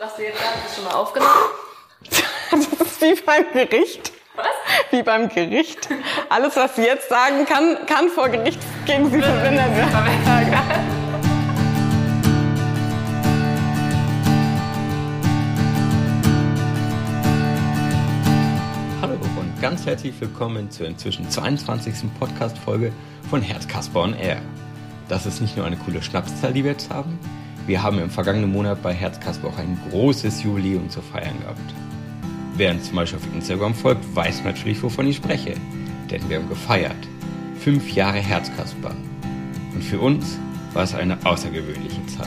Was du jetzt sagst, ist schon mal aufgenommen? das ist wie beim Gericht. Was? Wie beim Gericht. Alles, was sie jetzt sagen, kann, kann vor Gericht gegen sie verwendet werden. Hallo und ganz herzlich willkommen zur inzwischen 22. Podcast-Folge von Herzkasper on Air. Das ist nicht nur eine coole Schnapszahl, die wir jetzt haben, wir haben im vergangenen Monat bei Herzkasper auch ein großes Jubiläum zu feiern gehabt. Wer uns zum Beispiel auf Instagram folgt, weiß natürlich, wovon ich spreche. Denn wir haben gefeiert. Fünf Jahre Herzkasper. Und für uns war es eine außergewöhnliche Zeit.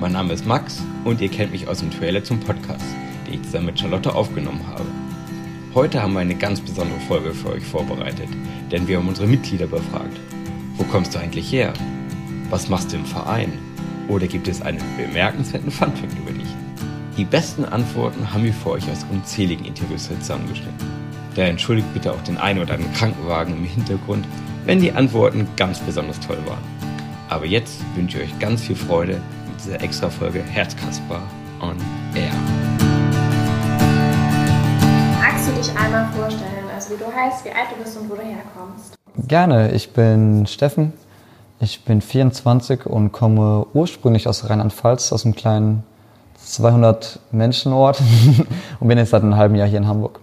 Mein Name ist Max und ihr kennt mich aus dem Trailer zum Podcast, den ich zusammen mit Charlotte aufgenommen habe. Heute haben wir eine ganz besondere Folge für euch vorbereitet, denn wir haben unsere Mitglieder befragt. Wo kommst du eigentlich her? Was machst du im Verein? Oder gibt es einen bemerkenswerten Funfact über dich? Die besten Antworten haben wir für euch aus unzähligen Interviews zusammengeschnitten. Daher entschuldigt bitte auch den einen oder anderen Krankenwagen im Hintergrund, wenn die Antworten ganz besonders toll waren. Aber jetzt wünsche ich euch ganz viel Freude mit dieser extra Folge Herzkasper on Air. Magst du dich einmal vorstellen, also wie du heißt, wie alt du bist und wo du herkommst? Gerne, ich bin Steffen, ich bin 24 und komme ursprünglich aus Rheinland-Pfalz, aus einem kleinen 200 Menschenort und bin jetzt seit einem halben Jahr hier in Hamburg.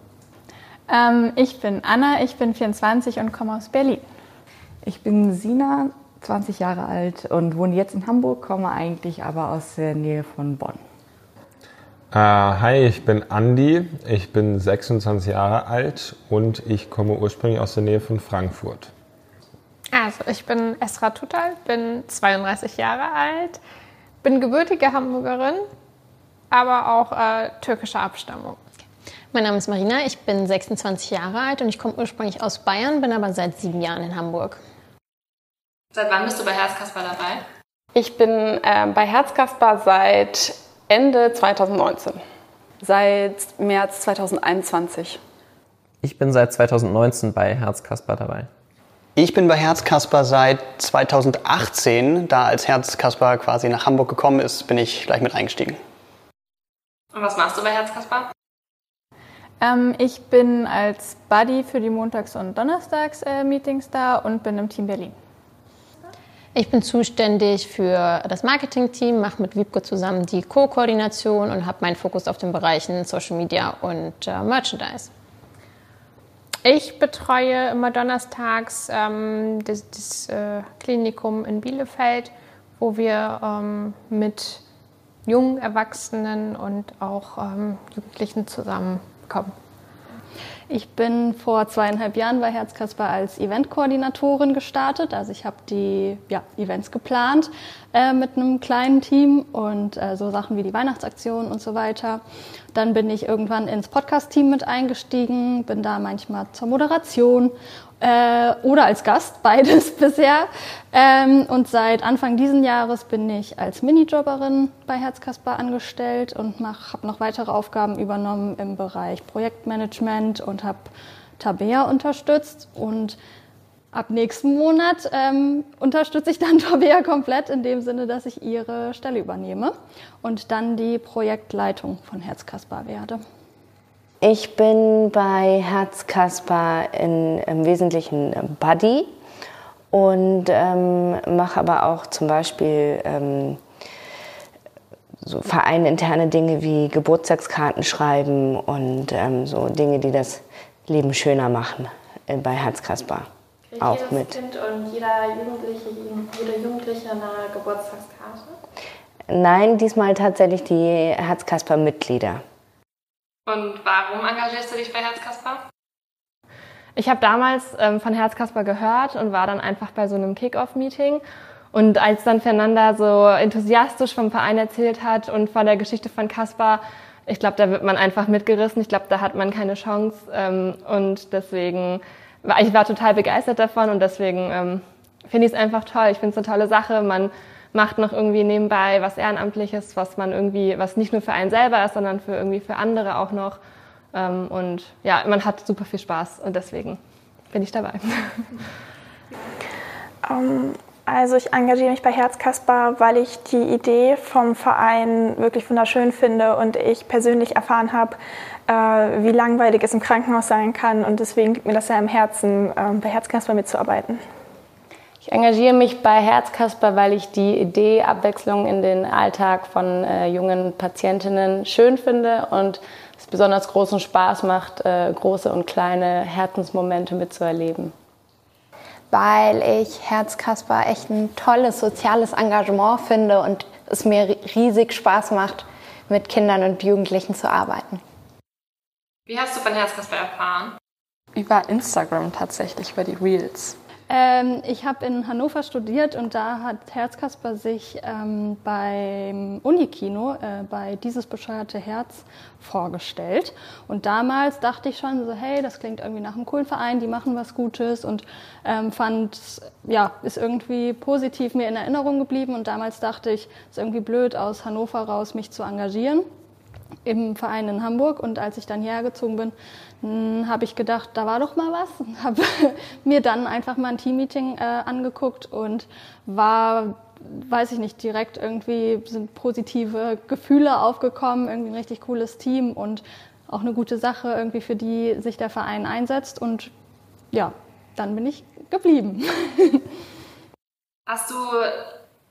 Ähm, ich bin Anna, ich bin 24 und komme aus Berlin. Ich bin Sina, 20 Jahre alt und wohne jetzt in Hamburg, komme eigentlich aber aus der Nähe von Bonn. Uh, hi, ich bin Andi, ich bin 26 Jahre alt und ich komme ursprünglich aus der Nähe von Frankfurt. Also, ich bin Esra Tutal, bin 32 Jahre alt, bin gebürtige Hamburgerin, aber auch äh, türkischer Abstammung. Mein Name ist Marina, ich bin 26 Jahre alt und ich komme ursprünglich aus Bayern, bin aber seit sieben Jahren in Hamburg. Seit wann bist du bei Herzkasper dabei? Ich bin äh, bei Herzkasper seit Ende 2019. Seit März 2021. Ich bin seit 2019 bei Herzkasper dabei. Ich bin bei Herzkasper seit 2018. Da als Herzkasper quasi nach Hamburg gekommen ist, bin ich gleich mit eingestiegen. Und was machst du bei Herzkasper? Ähm, ich bin als Buddy für die Montags- und Donnerstags-Meetings äh, da und bin im Team Berlin. Ich bin zuständig für das Marketing-Team, mache mit Wiebke zusammen die Co-Koordination und habe meinen Fokus auf den Bereichen Social Media und äh, Merchandise. Ich betreue immer donnerstags ähm, das, das äh, Klinikum in Bielefeld, wo wir ähm, mit jungen Erwachsenen und auch ähm, Jugendlichen zusammenkommen. Ich bin vor zweieinhalb Jahren bei Herzkasper als Eventkoordinatorin gestartet. Also ich habe die ja, Events geplant äh, mit einem kleinen Team und äh, so Sachen wie die Weihnachtsaktion und so weiter. Dann bin ich irgendwann ins Podcast-Team mit eingestiegen, bin da manchmal zur Moderation äh, oder als Gast, beides bisher. Ähm, und seit Anfang diesen Jahres bin ich als Minijobberin bei Herzkasper angestellt und habe noch weitere Aufgaben übernommen im Bereich Projektmanagement und habe Tabea unterstützt. Und ab nächsten Monat ähm, unterstütze ich dann Tabea komplett in dem Sinne, dass ich ihre Stelle übernehme und dann die Projektleitung von Herzkasper werde. Ich bin bei Herzkasper in, im Wesentlichen Buddy und ähm, mache aber auch zum Beispiel ähm, so vereininterne Dinge wie Geburtstagskarten schreiben und ähm, so Dinge, die das Leben schöner machen äh, bei Herzkasper. Kriegt auch jedes mit. Kind und jeder Jugendliche, jede Jugendliche eine Geburtstagskarte? Nein, diesmal tatsächlich die Herzkasper-Mitglieder. Und warum engagierst du dich bei Herzkasper? Ich habe damals ähm, von Herzkasper gehört und war dann einfach bei so einem Kick-Off-Meeting. Und als dann Fernanda so enthusiastisch vom Verein erzählt hat und von der Geschichte von Kaspar, ich glaube, da wird man einfach mitgerissen. Ich glaube, da hat man keine Chance. Ähm, und deswegen, war ich war total begeistert davon und deswegen ähm, finde ich es einfach toll. Ich finde es eine tolle Sache. Man macht noch irgendwie nebenbei was Ehrenamtliches, was man irgendwie, was nicht nur für einen selber ist, sondern für irgendwie für andere auch noch. Ähm, und ja, man hat super viel Spaß und deswegen bin ich dabei. Um, Also ich engagiere mich bei Herzkasper, weil ich die Idee vom Verein wirklich wunderschön finde und ich persönlich erfahren habe, äh, wie langweilig es im Krankenhaus sein kann und deswegen liegt mir das sehr im Herzen, äh, bei Herzkasper mitzuarbeiten. Ich engagiere mich bei Herzkasper, weil ich die Idee Abwechslung in den Alltag von äh, jungen Patientinnen schön finde und es besonders großen Spaß macht, äh, große und kleine Herzensmomente mitzuerleben weil ich Herzkasper echt ein tolles soziales Engagement finde und es mir riesig Spaß macht, mit Kindern und Jugendlichen zu arbeiten. Wie hast du von Herzkasper erfahren? Über Instagram tatsächlich, über die Reels. Ähm, ich habe in Hannover studiert und da hat Herzkasper sich ähm, beim Unikino äh, bei Dieses bescheuerte Herz vorgestellt. Und damals dachte ich schon so, hey, das klingt irgendwie nach einem coolen Verein, die machen was Gutes und ähm, fand, ja, ist irgendwie positiv mir in Erinnerung geblieben. Und damals dachte ich, es ist irgendwie blöd, aus Hannover raus mich zu engagieren im Verein in Hamburg. Und als ich dann hierher gezogen bin, hm, habe ich gedacht, da war doch mal was. Habe mir dann einfach mal ein Teammeeting äh, angeguckt und war, weiß ich nicht, direkt irgendwie sind positive Gefühle aufgekommen, irgendwie ein richtig cooles Team und auch eine gute Sache, irgendwie für die sich der Verein einsetzt. Und ja, dann bin ich geblieben. Hast du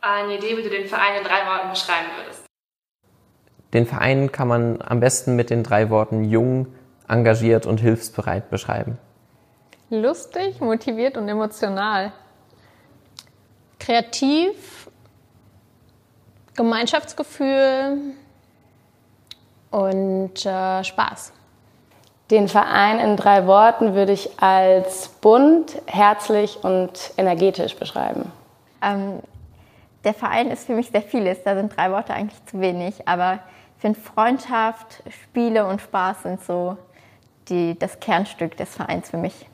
eine Idee, wie du den Verein in drei Worten beschreiben würdest? Den Verein kann man am besten mit den drei Worten jung, engagiert und hilfsbereit beschreiben. Lustig, motiviert und emotional. Kreativ, Gemeinschaftsgefühl und äh, Spaß. Den Verein in drei Worten würde ich als bunt, herzlich und energetisch beschreiben. Ähm, der Verein ist für mich sehr vieles. Da sind drei Worte eigentlich zu wenig. Aber ich finde, Freundschaft, Spiele und Spaß sind so die, das Kernstück des Vereins für mich.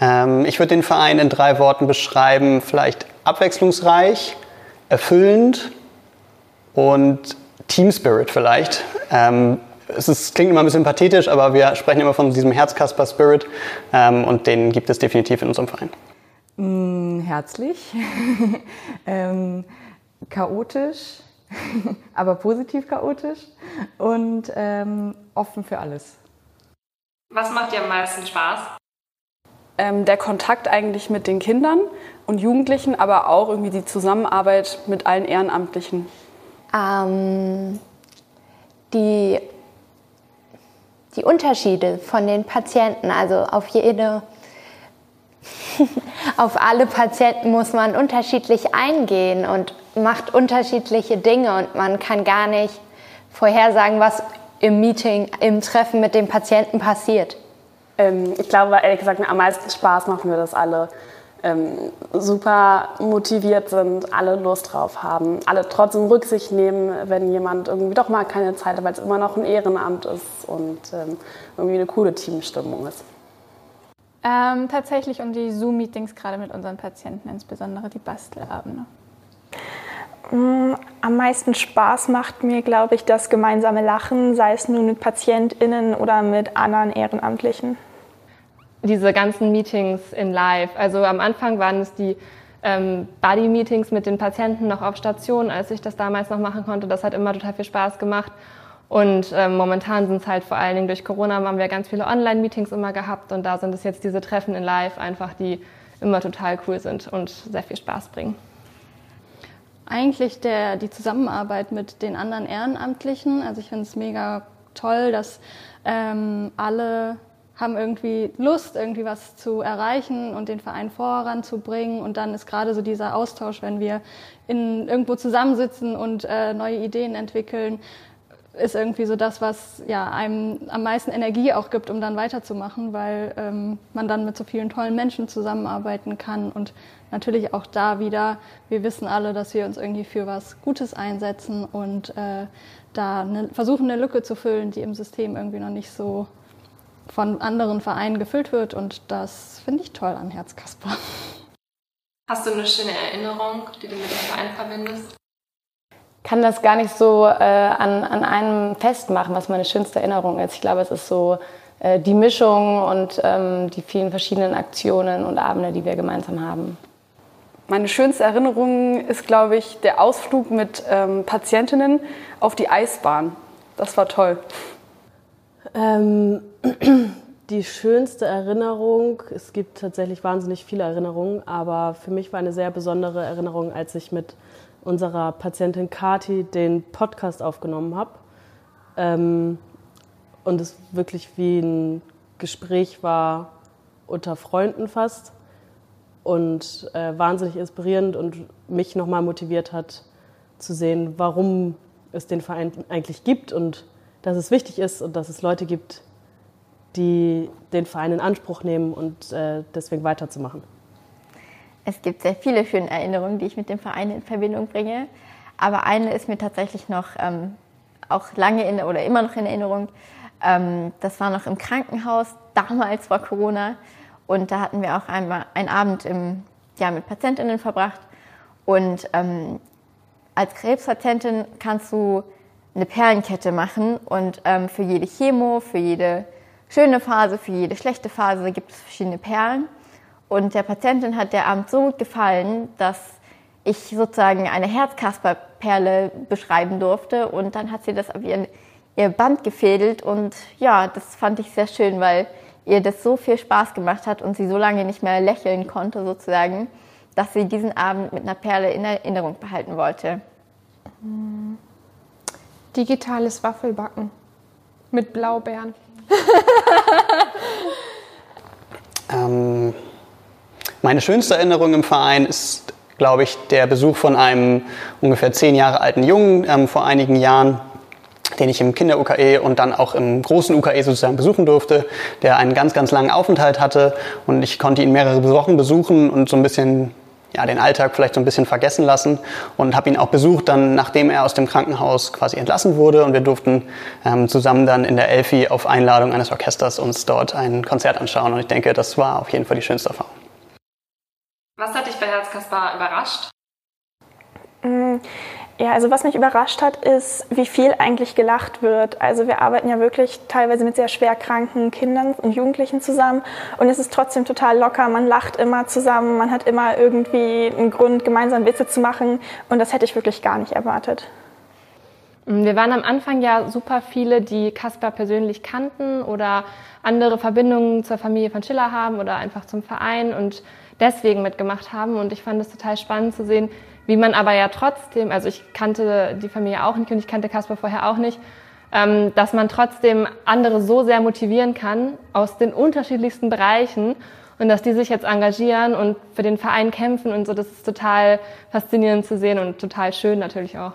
Ähm, ich würde den Verein in drei Worten beschreiben, vielleicht abwechslungsreich, erfüllend und Team Spirit vielleicht. Ähm, es ist, klingt immer ein bisschen pathetisch, aber wir sprechen immer von diesem Herzkasper Spirit ähm, und den gibt es definitiv in unserem Verein. Mm, herzlich, ähm, chaotisch, aber positiv chaotisch und ähm, offen für alles. Was macht dir am meisten Spaß? Ähm, der Kontakt eigentlich mit den Kindern und Jugendlichen, aber auch irgendwie die Zusammenarbeit mit allen Ehrenamtlichen. Ähm, die, die Unterschiede von den Patienten, also auf jede auf alle Patienten muss man unterschiedlich eingehen und macht unterschiedliche Dinge und man kann gar nicht vorhersagen, was im Meeting, im Treffen mit dem Patienten passiert. Ähm, ich glaube, ehrlich gesagt, am meisten Spaß machen wir, dass alle ähm, super motiviert sind, alle Lust drauf haben, alle trotzdem Rücksicht nehmen, wenn jemand irgendwie doch mal keine Zeit hat, weil es immer noch ein Ehrenamt ist und ähm, irgendwie eine coole Teamstimmung ist. Ähm, tatsächlich und die Zoom-Meetings gerade mit unseren Patienten, insbesondere die Bastelabende. Mm, am meisten Spaß macht mir, glaube ich, das gemeinsame Lachen, sei es nun mit PatientInnen oder mit anderen Ehrenamtlichen. Diese ganzen Meetings in Live. Also am Anfang waren es die ähm, Buddy-Meetings mit den Patienten noch auf Station, als ich das damals noch machen konnte. Das hat immer total viel Spaß gemacht. Und ähm, momentan sind es halt vor allen Dingen durch Corona haben wir ganz viele Online-Meetings immer gehabt und da sind es jetzt diese Treffen in Live einfach, die immer total cool sind und sehr viel Spaß bringen. Eigentlich der, die Zusammenarbeit mit den anderen Ehrenamtlichen. Also ich finde es mega toll, dass ähm, alle haben irgendwie Lust, irgendwie was zu erreichen und den Verein voranzubringen. Und dann ist gerade so dieser Austausch, wenn wir in, irgendwo zusammensitzen und äh, neue Ideen entwickeln, ist irgendwie so das, was ja, einem am meisten Energie auch gibt, um dann weiterzumachen, weil ähm, man dann mit so vielen tollen Menschen zusammenarbeiten kann. Und natürlich auch da wieder, wir wissen alle, dass wir uns irgendwie für was Gutes einsetzen und äh, da eine, versuchen, eine Lücke zu füllen, die im System irgendwie noch nicht so von anderen Vereinen gefüllt wird. Und das finde ich toll an Herzkasper. Hast du eine schöne Erinnerung, die du mit dem Verein verbindest? Kann das gar nicht so äh, an, an einem festmachen, was meine schönste Erinnerung ist. Ich glaube, es ist so äh, die Mischung und ähm, die vielen verschiedenen Aktionen und Abende, die wir gemeinsam haben. Meine schönste Erinnerung ist, glaube ich, der Ausflug mit ähm, Patientinnen auf die Eisbahn. Das war toll. Ähm, die schönste Erinnerung, es gibt tatsächlich wahnsinnig viele Erinnerungen, aber für mich war eine sehr besondere Erinnerung, als ich mit unserer Patientin Kati den Podcast aufgenommen habe. Ähm, und es wirklich wie ein Gespräch war unter Freunden fast und äh, wahnsinnig inspirierend und mich nochmal motiviert hat zu sehen, warum es den Verein eigentlich gibt und dass es wichtig ist und dass es Leute gibt, die den Verein in Anspruch nehmen und äh, deswegen weiterzumachen. Es gibt sehr viele schöne Erinnerungen, die ich mit dem Verein in Verbindung bringe. Aber eine ist mir tatsächlich noch ähm, auch lange in, oder immer noch in Erinnerung. Ähm, das war noch im Krankenhaus, damals vor Corona. Und da hatten wir auch einmal einen Abend im, ja, mit Patientinnen verbracht. Und ähm, als Krebspatientin kannst du eine Perlenkette machen und ähm, für jede Chemo, für jede schöne Phase, für jede schlechte Phase gibt es verschiedene Perlen. Und der Patientin hat der Abend so gut gefallen, dass ich sozusagen eine Herzkasperperle beschreiben durfte. Und dann hat sie das auf ihren, ihr Band gefädelt. Und ja, das fand ich sehr schön, weil ihr das so viel Spaß gemacht hat und sie so lange nicht mehr lächeln konnte sozusagen, dass sie diesen Abend mit einer Perle in Erinnerung behalten wollte. Digitales Waffelbacken mit Blaubeeren. ähm, meine schönste Erinnerung im Verein ist, glaube ich, der Besuch von einem ungefähr zehn Jahre alten Jungen ähm, vor einigen Jahren, den ich im Kinder-UKE und dann auch im großen UKE sozusagen besuchen durfte, der einen ganz, ganz langen Aufenthalt hatte. Und ich konnte ihn mehrere Wochen besuchen und so ein bisschen ja, den Alltag vielleicht so ein bisschen vergessen lassen und habe ihn auch besucht, dann nachdem er aus dem Krankenhaus quasi entlassen wurde. Und wir durften ähm, zusammen dann in der Elfi auf Einladung eines Orchesters uns dort ein Konzert anschauen. Und ich denke, das war auf jeden Fall die schönste Erfahrung. Was hat dich bei Herz Kaspar überrascht? Mm, ja, also was mich überrascht hat, ist, wie viel eigentlich gelacht wird. Also wir arbeiten ja wirklich teilweise mit sehr schwer kranken Kindern und Jugendlichen zusammen und es ist trotzdem total locker. Man lacht immer zusammen, man hat immer irgendwie einen Grund, gemeinsam Witze zu machen und das hätte ich wirklich gar nicht erwartet. Wir waren am Anfang ja super viele, die Kasper persönlich kannten oder andere Verbindungen zur Familie von Schiller haben oder einfach zum Verein und deswegen mitgemacht haben. Und ich fand es total spannend zu sehen, wie man aber ja trotzdem, also ich kannte die Familie auch nicht und ich kannte Kasper vorher auch nicht, ähm, dass man trotzdem andere so sehr motivieren kann aus den unterschiedlichsten Bereichen und dass die sich jetzt engagieren und für den Verein kämpfen und so. Das ist total faszinierend zu sehen und total schön natürlich auch.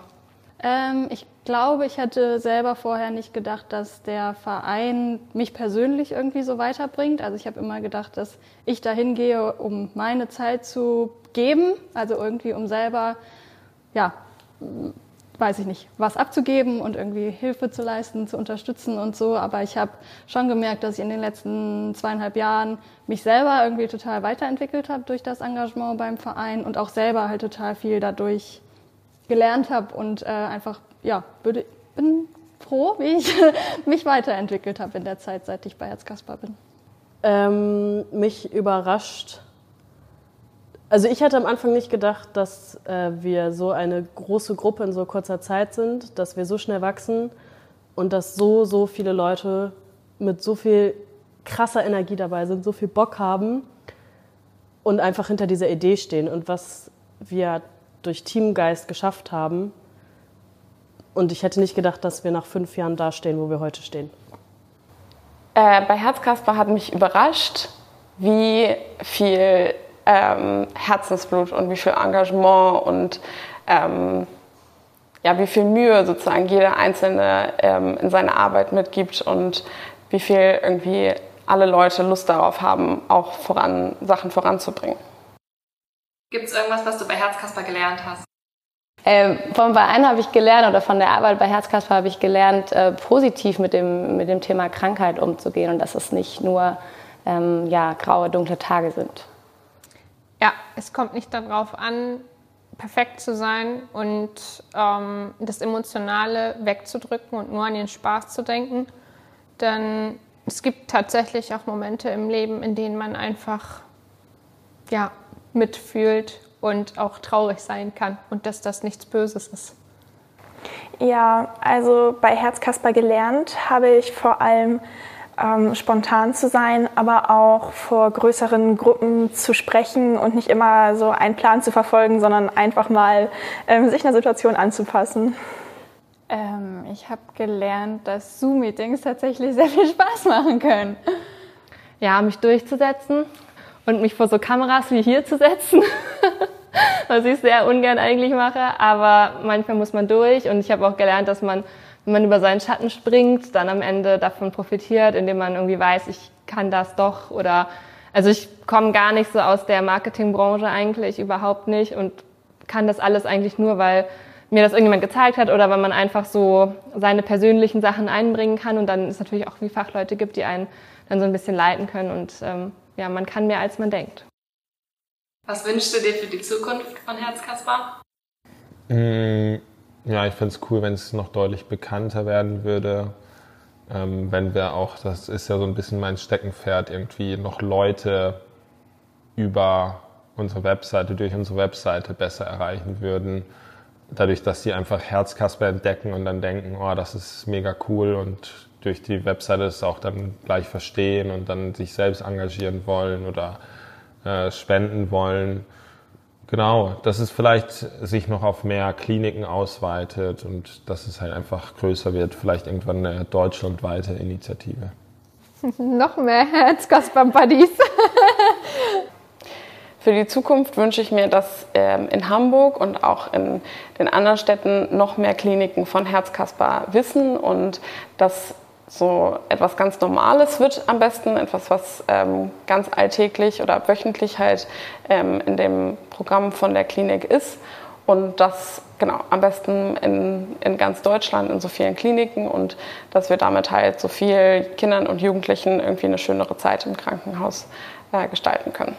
Ähm, ich glaube, ich hätte selber vorher nicht gedacht, dass der Verein mich persönlich irgendwie so weiterbringt. Also ich habe immer gedacht, dass ich dahin gehe, um meine Zeit zu geben, also irgendwie um selber, ja, weiß ich nicht, was abzugeben und irgendwie Hilfe zu leisten, zu unterstützen und so. Aber ich habe schon gemerkt, dass ich in den letzten zweieinhalb Jahren mich selber irgendwie total weiterentwickelt habe durch das Engagement beim Verein und auch selber halt total viel dadurch gelernt habe und äh, einfach, ja, würde, bin froh, wie ich mich weiterentwickelt habe in der Zeit, seit ich bei Herz Kasper bin. Ähm, mich überrascht also ich hatte am Anfang nicht gedacht, dass äh, wir so eine große Gruppe in so kurzer Zeit sind, dass wir so schnell wachsen und dass so, so viele Leute mit so viel krasser Energie dabei sind, so viel Bock haben und einfach hinter dieser Idee stehen und was wir durch Teamgeist geschafft haben. Und ich hätte nicht gedacht, dass wir nach fünf Jahren da stehen, wo wir heute stehen. Äh, bei Herzkasper hat mich überrascht, wie viel ähm, Herzensblut und wie viel Engagement und ähm, ja, wie viel Mühe sozusagen jeder Einzelne ähm, in seine Arbeit mitgibt und wie viel irgendwie alle Leute Lust darauf haben, auch voran, Sachen voranzubringen. Gibt es irgendwas, was du bei Herzkasper gelernt hast? Ähm, vom Verein habe ich gelernt oder von der Arbeit bei Herzkasper habe ich gelernt, äh, positiv mit dem, mit dem Thema Krankheit umzugehen und dass es nicht nur ähm, ja, graue, dunkle Tage sind. Ja, es kommt nicht darauf an, perfekt zu sein und ähm, das Emotionale wegzudrücken und nur an den Spaß zu denken. Denn es gibt tatsächlich auch Momente im Leben, in denen man einfach ja, mitfühlt und auch traurig sein kann und dass das nichts Böses ist. Ja, also bei Herzkasper gelernt habe ich vor allem ähm, spontan zu sein, aber auch vor größeren Gruppen zu sprechen und nicht immer so einen Plan zu verfolgen, sondern einfach mal ähm, sich einer Situation anzupassen. Ähm, ich habe gelernt, dass Zoom-Meetings tatsächlich sehr viel Spaß machen können. Ja, mich durchzusetzen und mich vor so Kameras wie hier zu setzen. was ich sehr ungern eigentlich mache, aber manchmal muss man durch und ich habe auch gelernt, dass man, wenn man über seinen Schatten springt, dann am Ende davon profitiert, indem man irgendwie weiß, ich kann das doch oder also ich komme gar nicht so aus der Marketingbranche eigentlich überhaupt nicht und kann das alles eigentlich nur, weil mir das irgendjemand gezeigt hat oder weil man einfach so seine persönlichen Sachen einbringen kann und dann es natürlich auch wie Fachleute gibt, die einen dann so ein bisschen leiten können und ähm, ja, man kann mehr als man denkt. Was wünschst du dir für die Zukunft von Herzkasper? Mm, ja, ich finde es cool, wenn es noch deutlich bekannter werden würde. Ähm, wenn wir auch, das ist ja so ein bisschen mein Steckenpferd, irgendwie noch Leute über unsere Webseite, durch unsere Webseite besser erreichen würden. Dadurch, dass sie einfach Herzkasper entdecken und dann denken, oh, das ist mega cool und durch die Webseite es auch dann gleich verstehen und dann sich selbst engagieren wollen oder äh, spenden wollen. Genau, dass es vielleicht sich noch auf mehr Kliniken ausweitet und dass es halt einfach größer wird, vielleicht irgendwann eine deutschlandweite Initiative. noch mehr Herzkasper-Buddies. Für die Zukunft wünsche ich mir, dass ähm, in Hamburg und auch in den anderen Städten noch mehr Kliniken von Herzkasper wissen und dass so etwas ganz Normales wird am besten, etwas, was ähm, ganz alltäglich oder wöchentlich halt ähm, in dem Programm von der Klinik ist. Und das genau am besten in, in ganz Deutschland, in so vielen Kliniken und dass wir damit halt so viel Kindern und Jugendlichen irgendwie eine schönere Zeit im Krankenhaus äh, gestalten können.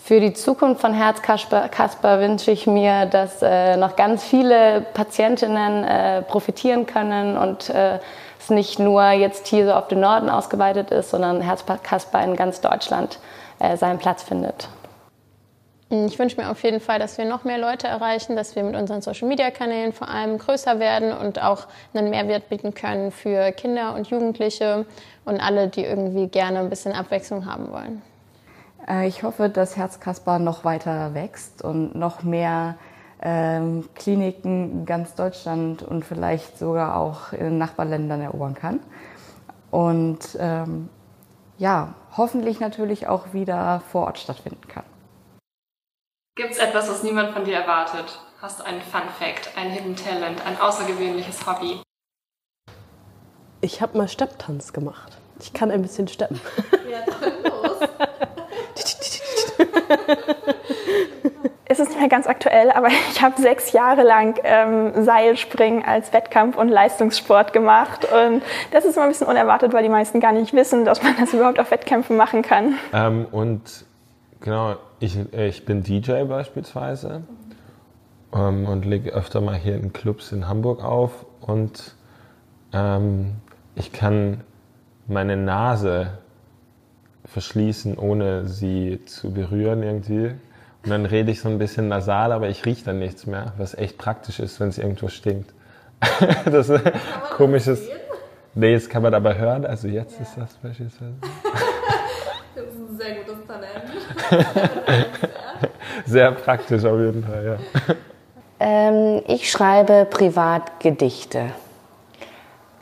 Für die Zukunft von Herzkasper wünsche ich mir, dass äh, noch ganz viele Patientinnen äh, profitieren können und äh, es nicht nur jetzt hier so auf den Norden ausgeweitet ist, sondern Herzkasper in ganz Deutschland äh, seinen Platz findet. Ich wünsche mir auf jeden Fall, dass wir noch mehr Leute erreichen, dass wir mit unseren Social-Media-Kanälen vor allem größer werden und auch einen Mehrwert bieten können für Kinder und Jugendliche und alle, die irgendwie gerne ein bisschen Abwechslung haben wollen. Äh, ich hoffe, dass Herzkasper noch weiter wächst und noch mehr ähm, Kliniken in ganz Deutschland und vielleicht sogar auch in Nachbarländern erobern kann. Und ähm, ja, hoffentlich natürlich auch wieder vor Ort stattfinden kann. Gibt es etwas, was niemand von dir erwartet? Hast du einen Fun Fact, ein Hidden Talent, ein außergewöhnliches Hobby? Ich habe mal Stepptanz gemacht. Ich kann ein bisschen steppen. Ja, dann los. es ist nicht mehr ganz aktuell, aber ich habe sechs Jahre lang ähm, Seilspringen als Wettkampf- und Leistungssport gemacht. Und das ist immer ein bisschen unerwartet, weil die meisten gar nicht wissen, dass man das überhaupt auf Wettkämpfen machen kann. Ähm, und genau, ich, ich bin DJ beispielsweise ähm, und lege öfter mal hier in Clubs in Hamburg auf. Und ähm, ich kann meine Nase verschließen, ohne sie zu berühren irgendwie. Und dann rede ich so ein bisschen nasal, aber ich rieche dann nichts mehr, was echt praktisch ist, wenn es irgendwo stinkt. das ist komisches. Nee, das kann man aber hören. Also jetzt ja. ist das beispielsweise. das ist ein sehr gutes Talent. sehr praktisch auf jeden Fall, ja. Ähm, ich schreibe privat Gedichte.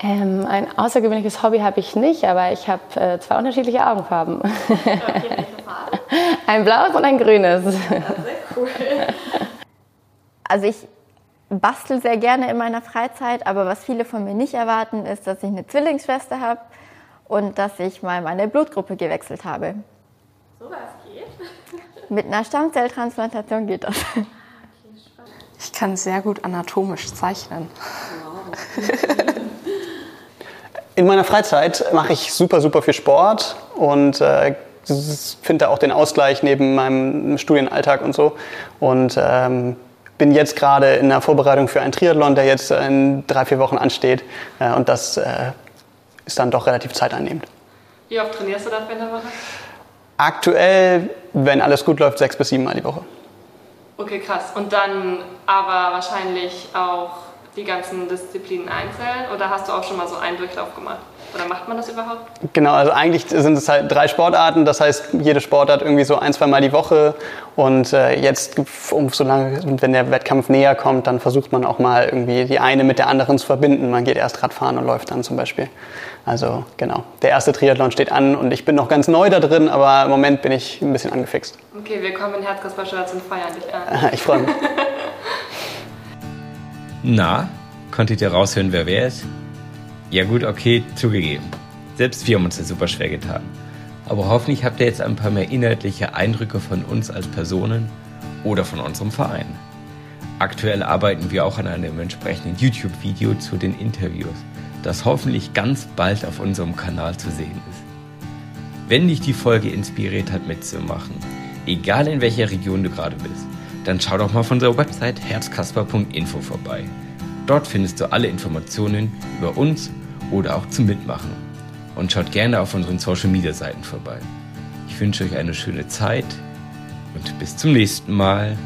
Ähm, ein außergewöhnliches Hobby habe ich nicht, aber ich habe äh, zwei unterschiedliche Augenfarben. Okay, ein blaues und ein grünes. Ja, sehr cool. Also ich bastel sehr gerne in meiner Freizeit, aber was viele von mir nicht erwarten, ist, dass ich eine Zwillingsschwester habe und dass ich mal meine Blutgruppe gewechselt habe. So was geht? Mit einer Stammzelltransplantation geht das. Ich kann sehr gut anatomisch zeichnen. Wow. In meiner Freizeit mache ich super, super viel Sport und äh, finde da auch den Ausgleich neben meinem Studienalltag und so. Und ähm, bin jetzt gerade in der Vorbereitung für einen Triathlon, der jetzt in drei, vier Wochen ansteht. Äh, und das äh, ist dann doch relativ zeiteinnehmend. Wie oft trainierst du dafür in der Woche? Aktuell, wenn alles gut läuft, sechs bis sieben Mal die Woche. Okay, krass. Und dann aber wahrscheinlich auch die ganzen Disziplinen einzeln oder hast du auch schon mal so einen Durchlauf gemacht? Oder macht man das überhaupt? Genau, also eigentlich sind es halt drei Sportarten. Das heißt, jede Sportart irgendwie so ein, zwei Mal die Woche. Und äh, jetzt, um so lange, wenn der Wettkampf näher kommt, dann versucht man auch mal irgendwie die eine mit der anderen zu verbinden. Man geht erst Radfahren und läuft dann zum Beispiel. Also genau, der erste Triathlon steht an und ich bin noch ganz neu da drin, aber im Moment bin ich ein bisschen angefixt. Okay, wir kommen in Herzkasper-Shirts und feiern dich an. Ich freue mich. Na, konntet ihr raushören, wer wer ist? Ja gut, okay, zugegeben. Selbst wir haben uns das super schwer getan. Aber hoffentlich habt ihr jetzt ein paar mehr inhaltliche Eindrücke von uns als Personen oder von unserem Verein. Aktuell arbeiten wir auch an einem entsprechenden YouTube-Video zu den Interviews, das hoffentlich ganz bald auf unserem Kanal zu sehen ist. Wenn dich die Folge inspiriert hat mitzumachen, egal in welcher Region du gerade bist, dann schau doch mal auf unserer Website herzkasper.info vorbei. Dort findest du alle Informationen über uns oder auch zum Mitmachen. Und schaut gerne auf unseren Social Media Seiten vorbei. Ich wünsche euch eine schöne Zeit und bis zum nächsten Mal.